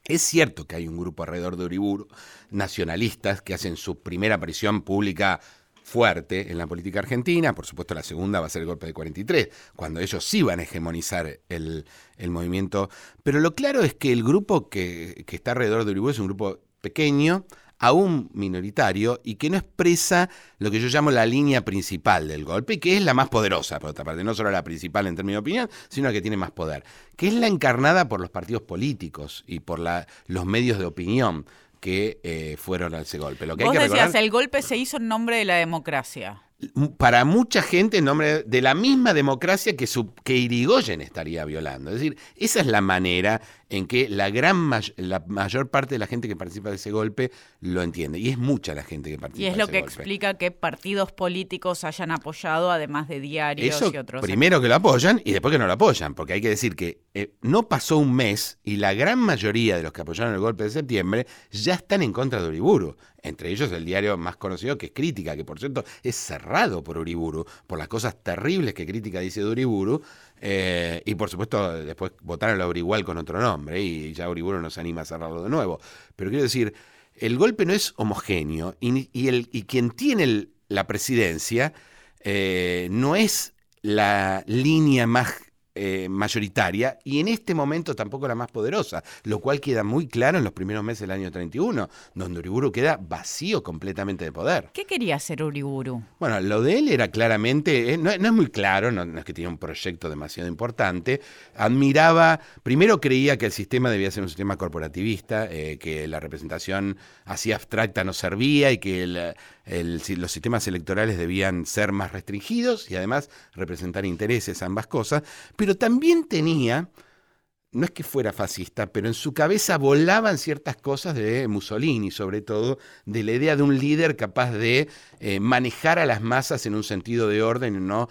Es cierto que hay un grupo alrededor de Uriburu, nacionalistas, que hacen su primera aparición pública fuerte en la política argentina. Por supuesto, la segunda va a ser el golpe de 43, cuando ellos sí van a hegemonizar el, el movimiento. Pero lo claro es que el grupo que, que está alrededor de Uriburu es un grupo pequeño, aún minoritario, y que no expresa lo que yo llamo la línea principal del golpe, y que es la más poderosa, por otra parte, no solo la principal en términos de opinión, sino la que tiene más poder, que es la encarnada por los partidos políticos y por la- los medios de opinión que eh, fueron a ese golpe. Lo que hay Vos que decías, recordar- el golpe se hizo en nombre de la democracia. Para mucha gente en nombre de la misma democracia que, su, que Irigoyen estaría violando. Es decir, esa es la manera en que la gran may- la mayor parte de la gente que participa de ese golpe lo entiende. Y es mucha la gente que participa Y es de lo ese que golpe. explica que partidos políticos hayan apoyado, además de diarios Eso y otros. primero que lo apoyan y después que no lo apoyan, porque hay que decir que eh, no pasó un mes y la gran mayoría de los que apoyaron el golpe de septiembre ya están en contra de Uriburu. Entre ellos el diario más conocido que es Crítica, que por cierto es cerrado por Uriburu, por las cosas terribles que Crítica dice de Uriburu. eh, y por supuesto después votaron a Urigual con otro nombre y ya Uriburu no se anima a cerrarlo de nuevo. Pero quiero decir, el golpe no es homogéneo y, quien tiene la presidencia eh, no es la línea más eh, mayoritaria y en este momento tampoco la más poderosa, lo cual queda muy claro en los primeros meses del año 31, donde Uriburu queda vacío completamente de poder. ¿Qué quería hacer Uriburu? Bueno, lo de él era claramente, eh, no, no es muy claro, no, no es que tenía un proyecto demasiado importante. Admiraba, primero creía que el sistema debía ser un sistema corporativista, eh, que la representación así abstracta no servía y que el- los sistemas electorales debían ser más restringidos y además representar intereses, ambas cosas. Pero también tenía no es que fuera fascista, pero en su cabeza volaban ciertas cosas de Mussolini, sobre todo de la idea de un líder capaz de eh, manejar a las masas en un sentido de orden no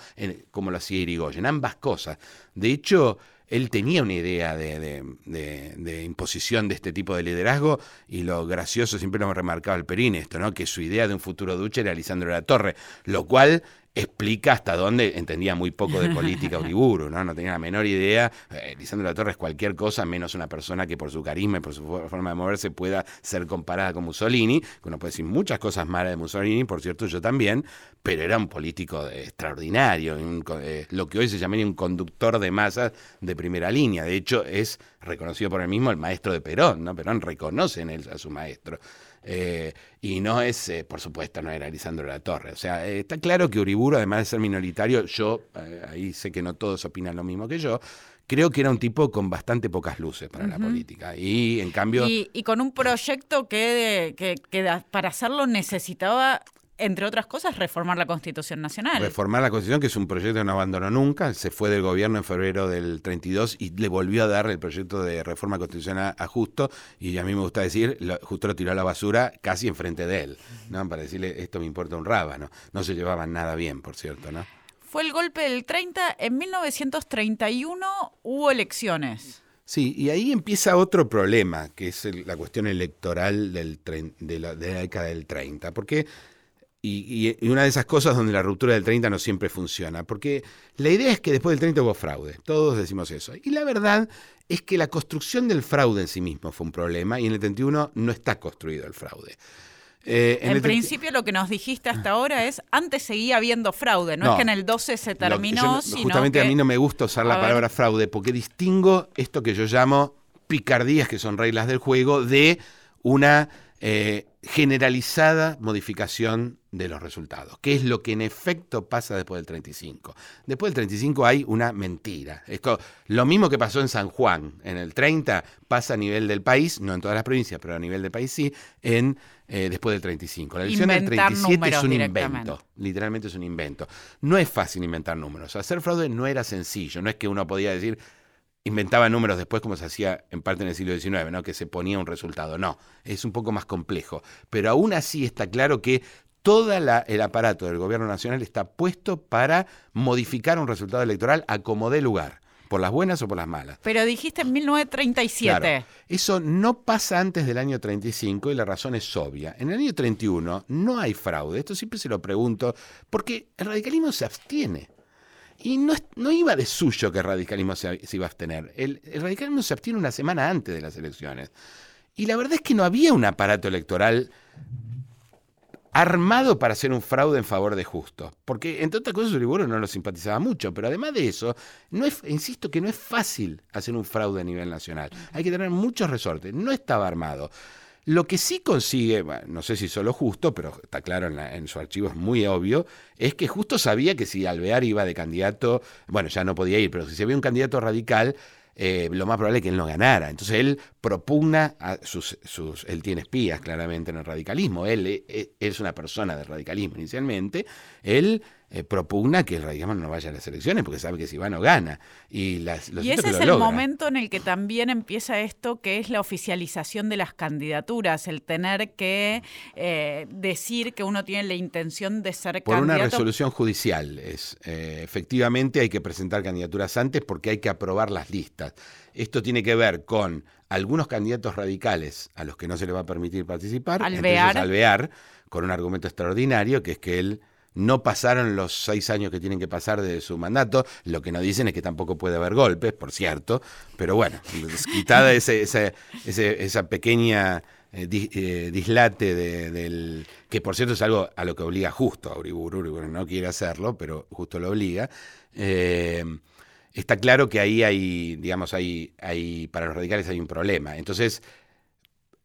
como lo hacía Irigoyen, ambas cosas. De hecho, él tenía una idea de, de- imposición de este tipo de liderazgo y lo gracioso, siempre lo hemos remarcado el Perín esto, ¿no? que su idea de un futuro duche era Lisandro de la Torre, lo cual explica hasta dónde entendía muy poco de política Uriburu, ¿no? No tenía la menor idea. Eh, Lisandro la es cualquier cosa menos una persona que por su carisma y por su fo- forma de moverse pueda ser comparada con Mussolini, que uno puede decir muchas cosas malas de Mussolini, por cierto, yo también, pero era un político extraordinario, eh, lo que hoy se llamaría un conductor de masas de primera línea. De hecho, es reconocido por él mismo el maestro de Perón, ¿no? Perón reconoce en él a su maestro. Eh, y no es, eh, por supuesto, no era Lisandro la Torre. O sea, eh, está claro que Uriburu, además de ser minoritario, yo, ahí sé que no todos opinan lo mismo que yo, creo que era un tipo con bastante pocas luces para la política. Y en cambio... Y, y con un proyecto que, que- que da- para hacerlo necesitaba, entre otras cosas, reformar la Constitución Nacional. Reformar la Constitución, que es un proyecto que no abandonó nunca, se fue del gobierno en febrero del 32 y le volvió a dar el proyecto de reforma constitucional a Justo, y a mí me gusta decir, lo- Justo lo tiró a la basura casi enfrente de él, ¿no? para decirle, esto me importa un rábano. No se llevaban nada bien, por cierto, ¿no? Fue el golpe del 30. En 1931 hubo elecciones. Sí, y ahí empieza otro problema, que es el- la cuestión electoral del tren- de, la, de la década del 30. Porque, y, una de esas cosas donde la ruptura del 30 no siempre funciona, porque la idea es que después del 30 hubo fraude, todos decimos eso. Y la verdad es que la construcción del fraude en sí mismo fue un problema y en el 31 no está construido el fraude. Eh, En, el principio lo que nos dijiste hasta ahora es, antes seguía habiendo fraude, no, No. es que en el 12 se Lo terminó, yo sino justamente que... a mí no me gusta usar la ver. palabra fraude porque distingo esto que yo llamo picardías, que son reglas del juego, de una eh, generalizada modificación de los resultados, que es lo que en efecto pasa después del 35. Después del 35 hay una mentira. Esto, lo mismo que pasó en San Juan en el 30 pasa a nivel del país, no en todas las provincias, pero a nivel del país sí, en eh, después del 35. La elección del Inventar 37 es un invento. Literalmente es un invento. No es fácil inventar números. Hacer fraude no era sencillo. No es que uno podía decir, inventaba números después como se hacía en parte en el siglo XIX, ¿no? que se ponía un resultado. No, es un poco más complejo. Pero aún así está claro que todo el aparato del gobierno nacional está puesto para modificar un resultado electoral a como dé lugar, por las buenas o por las malas. Pero dijiste en 1937. Claro. Eso no pasa antes del año 35 y la razón es obvia. En el año 31 no hay fraude. Esto siempre se lo pregunto porque el radicalismo se abstiene. Y no, no iba de suyo que el radicalismo se, iba a abstener. El, radicalismo se abstiene una semana antes de las elecciones. Y la verdad es que no había un aparato electoral armado para hacer un fraude en favor de Justo. Porque, entre otras cosas, Uriburu no lo simpatizaba mucho, pero además de eso, no es, insisto que no es fácil hacer un fraude a nivel nacional. Hay que tener muchos resortes. No estaba armado. Lo que sí consigue, no sé si solo Justo, pero está claro en, su archivo, es muy obvio, es que Justo sabía que si Alvear iba de candidato, bueno, ya no podía ir, pero si había un candidato radical, eh, lo más probable es que él no ganara. Entonces él propugna a sus, sus él tiene espías claramente en el radicalismo. Él eh, eh, es una persona del radicalismo inicialmente. Él eh, propugna que el radicalismo no vaya a las elecciones porque sabe que si va no gana. Y, las, ese es el logra. momento en el que también empieza esto, que es la oficialización de las candidaturas, el tener que eh, decir que uno tiene la intención de ser Por una candidato. resolución judicial. Es, eh, efectivamente hay que presentar candidaturas antes porque hay que aprobar las listas. Esto tiene que ver con algunos candidatos radicales a los que no se les va a permitir participar. Alvear. Alvear, con un argumento extraordinario, que es que él no pasaron los seis años que tienen que pasar de su mandato. Lo que no dicen es que tampoco puede haber golpes, por cierto. Pero bueno, quitada ese, ese- esa pequeña eh, eh, dislate de- del... que por cierto es algo a lo que obliga justo a Uriburu. Uriburu no quiere hacerlo, pero justo lo obliga. Eh, está claro que ahí hay, digamos, hay, hay, para los radicales hay un problema. Entonces,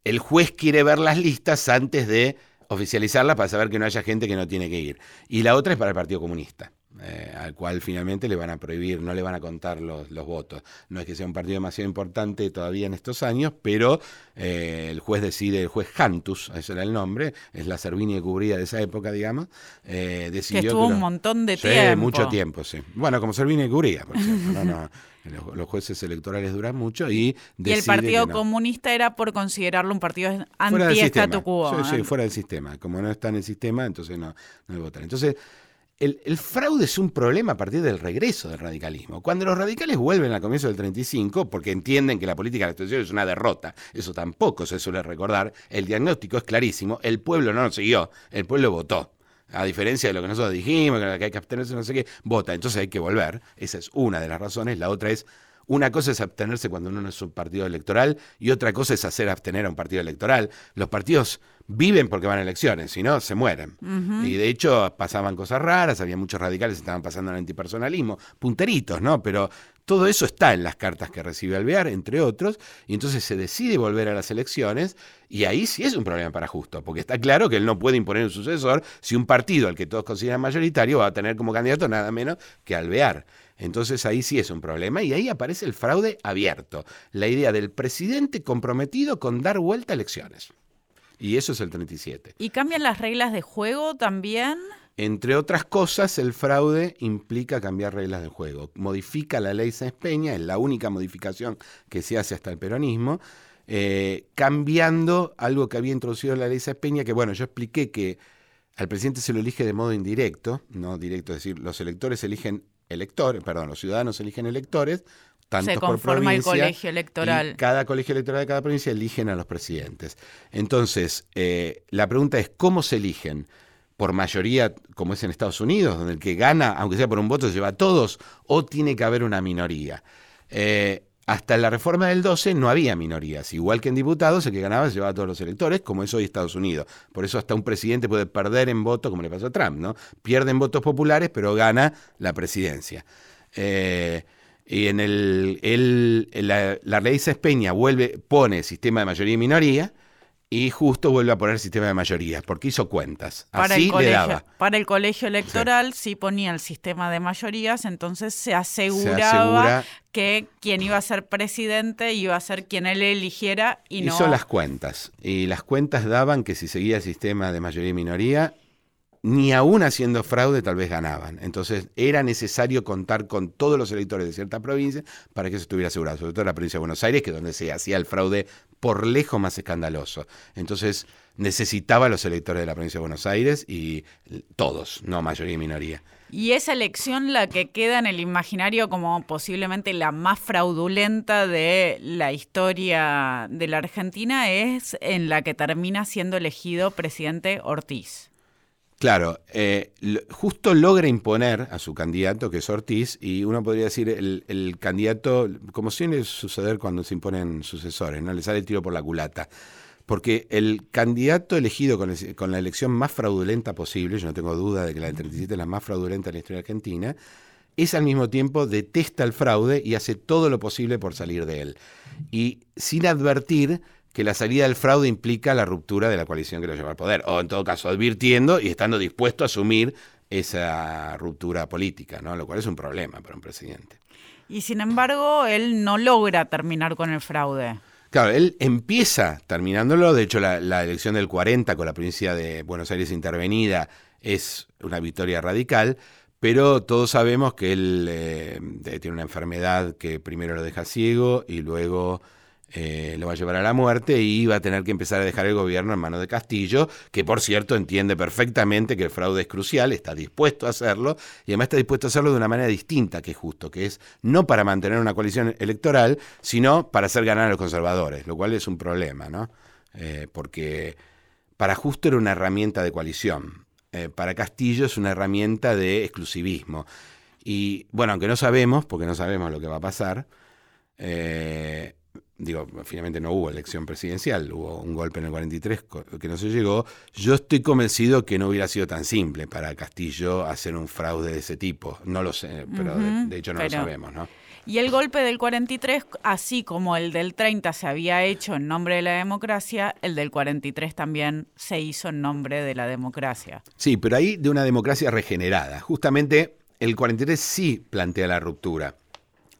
el juez quiere ver las listas antes de oficializarlas para saber que no haya gente que no tiene que ir. Y la otra es para el Partido Comunista, eh, al cual finalmente le van a prohibir, no le van a contar los, los votos. No es que sea un partido demasiado importante todavía en estos años, pero eh, el juez decide, el juez Jantus, ese era el nombre, es la Servini cubría de esa época, digamos, eh, que decidió estuvo que un lo- montón de Sí, tiempo. mucho tiempo, sí. Bueno, como Servini cubría, por. No, no, los, los jueces electorales duran mucho y Y el decide Partido no. Comunista era por considerarlo un partido anti-statu quo. Sí, sí, fuera del sistema. Como no está en el sistema, entonces no, no hay votar. Entonces, el, fraude es un problema a partir del regreso del radicalismo. Cuando los radicales vuelven al comienzo del 35, porque entienden que la política de la extensión es una derrota, eso tampoco se suele recordar, el diagnóstico es clarísimo, el pueblo no lo siguió, el pueblo votó. A diferencia de lo que nosotros dijimos, que hay que abstenerse, no sé qué, vota. Entonces hay que volver. Esa es una de las razones. La otra es una cosa es abstenerse cuando uno no es un partido electoral y otra cosa es hacer abstener a un partido electoral. Los partidos viven porque van a elecciones, si no, se mueren. Y de hecho pasaban cosas raras, había muchos radicales que estaban pasando al antipersonalismo, punteritos, ¿no? Pero todo eso está en las cartas que recibe Alvear, entre otros, y entonces se decide volver a las elecciones, y ahí sí es un problema para Justo, porque está claro que él no puede imponer un sucesor si un partido al que todos consideran mayoritario va a tener como candidato nada menos que Alvear. Entonces ahí sí es un problema y ahí aparece el fraude abierto, la idea del presidente comprometido con dar vuelta a elecciones. Y eso es el 37. ¿Y cambian las reglas de juego también? Entre otras cosas, el fraude implica cambiar reglas del juego. Modifica la ley Sáenz Peña, es la única modificación que se hace hasta el peronismo, eh, cambiando algo que había introducido la ley Sáenz Peña, que bueno, yo expliqué que al presidente se lo elige de modo indirecto, no directo, es decir, los electores eligen electores, perdón, los ciudadanos eligen electores, tantos Se por conforma el colegio electoral. y cada colegio electoral de cada provincia eligen a los presidentes. Entonces, eh, la pregunta es, ¿cómo se eligen? ¿Por mayoría, como es en Estados Unidos, donde el que gana, aunque sea por un voto, se lleva a todos? ¿O tiene que haber una minoría? Eh, hasta la reforma del 12 no había minorías. Igual que en diputados, el que ganaba se llevaba a todos los electores, como es hoy Estados Unidos. Por eso hasta un presidente puede perder en votos, como le pasó a Trump, ¿no? Pierde en votos populares, pero gana la presidencia. Eh, y en el, la, la ley Peña vuelve, pone sistema de mayoría y minoría, y justo vuelve a poner sistema de mayoría, porque hizo cuentas. Para Así el colegio, le daba. Para el colegio electoral sí. ponía el sistema de mayorías, entonces se aseguraba que quien iba a ser presidente iba a ser quien él eligiera y no... Hizo las cuentas, y las cuentas daban que si seguía el sistema de mayoría y minoría, ni aún haciendo fraude tal vez ganaban. Entonces era necesario contar con todos los electores de cierta provincia para que eso estuviera asegurado, sobre todo la provincia de Buenos Aires, que es donde se hacía el fraude por lejos más escandaloso. Entonces necesitaba los electores de la provincia de Buenos Aires y todos, no mayoría y minoría. Y esa elección la que queda en el imaginario como posiblemente la más fraudulenta de la historia de la Argentina es en la que termina siendo elegido presidente Ortiz. Claro, eh, justo logra imponer a su candidato, que es Ortiz, y uno podría decir el, candidato, como suele suceder cuando se imponen sucesores, ¿no? Le sale el tiro por la culata. Porque el candidato elegido con, la elección más fraudulenta posible, yo no tengo duda de que la del 37 es la más fraudulenta de la historia argentina, es al mismo tiempo detesta el fraude y hace todo lo posible por salir de él. Y sin advertir que la salida del fraude implica la ruptura de la coalición que lo lleva al poder, o en todo caso advirtiendo y estando dispuesto a asumir esa ruptura política, ¿no? lo cual es un problema para un presidente. Y sin embargo, él no logra terminar con el fraude. Claro, él empieza terminándolo, de hecho la, elección del 40 con la provincia de Buenos Aires intervenida es una victoria radical, pero todos sabemos que él eh, tiene una enfermedad que primero lo deja ciego y luego eh, lo va a llevar a la muerte y va a tener que empezar a dejar el gobierno en manos de Castillo, que por cierto entiende perfectamente que el fraude es crucial, está dispuesto a hacerlo y además está dispuesto a hacerlo de una manera distinta que justo, que es no para mantener una coalición electoral, sino para hacer ganar a los conservadores, lo cual es un problema, ¿no? Eh, porque para Justo era una herramienta de coalición, eh, para Castillo es una herramienta de exclusivismo. Y bueno, aunque no sabemos, porque no sabemos lo que va a pasar, eh, digo, finalmente no hubo elección presidencial, hubo un golpe en el 43 que no se llegó, yo estoy convencido que no hubiera sido tan simple para Castillo hacer un fraude de ese tipo. No lo sé, pero de, hecho no lo sabemos, ¿no? Y el golpe del 43, así como el del 30 se había hecho en nombre de la democracia, el del 43 también se hizo en nombre de la democracia. Sí, pero ahí de una democracia regenerada. Justamente el 43 sí plantea la ruptura.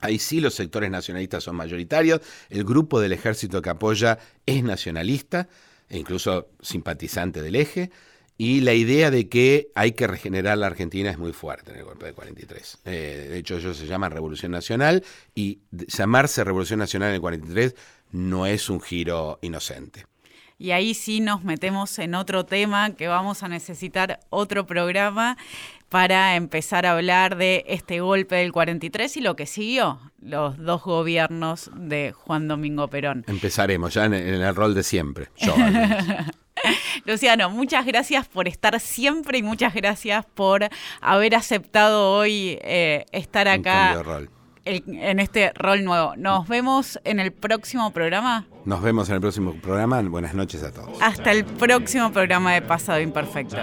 Ahí sí los sectores nacionalistas son mayoritarios, el grupo del ejército que apoya es nacionalista e incluso simpatizante del eje, y la idea de que hay que regenerar la Argentina es muy fuerte en el golpe de 43. Eh, de hecho, ellos se llaman Revolución Nacional y llamarse Revolución Nacional en el 43 no es un giro inocente. Y ahí sí nos metemos en otro tema que vamos a necesitar otro programa para empezar a hablar de este golpe del 43 y lo que siguió, los dos gobiernos de Juan Domingo Perón. Empezaremos ya en, el rol de siempre. Luciano, muchas gracias por estar siempre y muchas gracias por haber aceptado hoy eh, estar acá en este rol nuevo. Nos vemos en el próximo programa. Nos vemos en el próximo programa. Buenas noches a todos. Hasta el próximo programa de Pasado Imperfecto.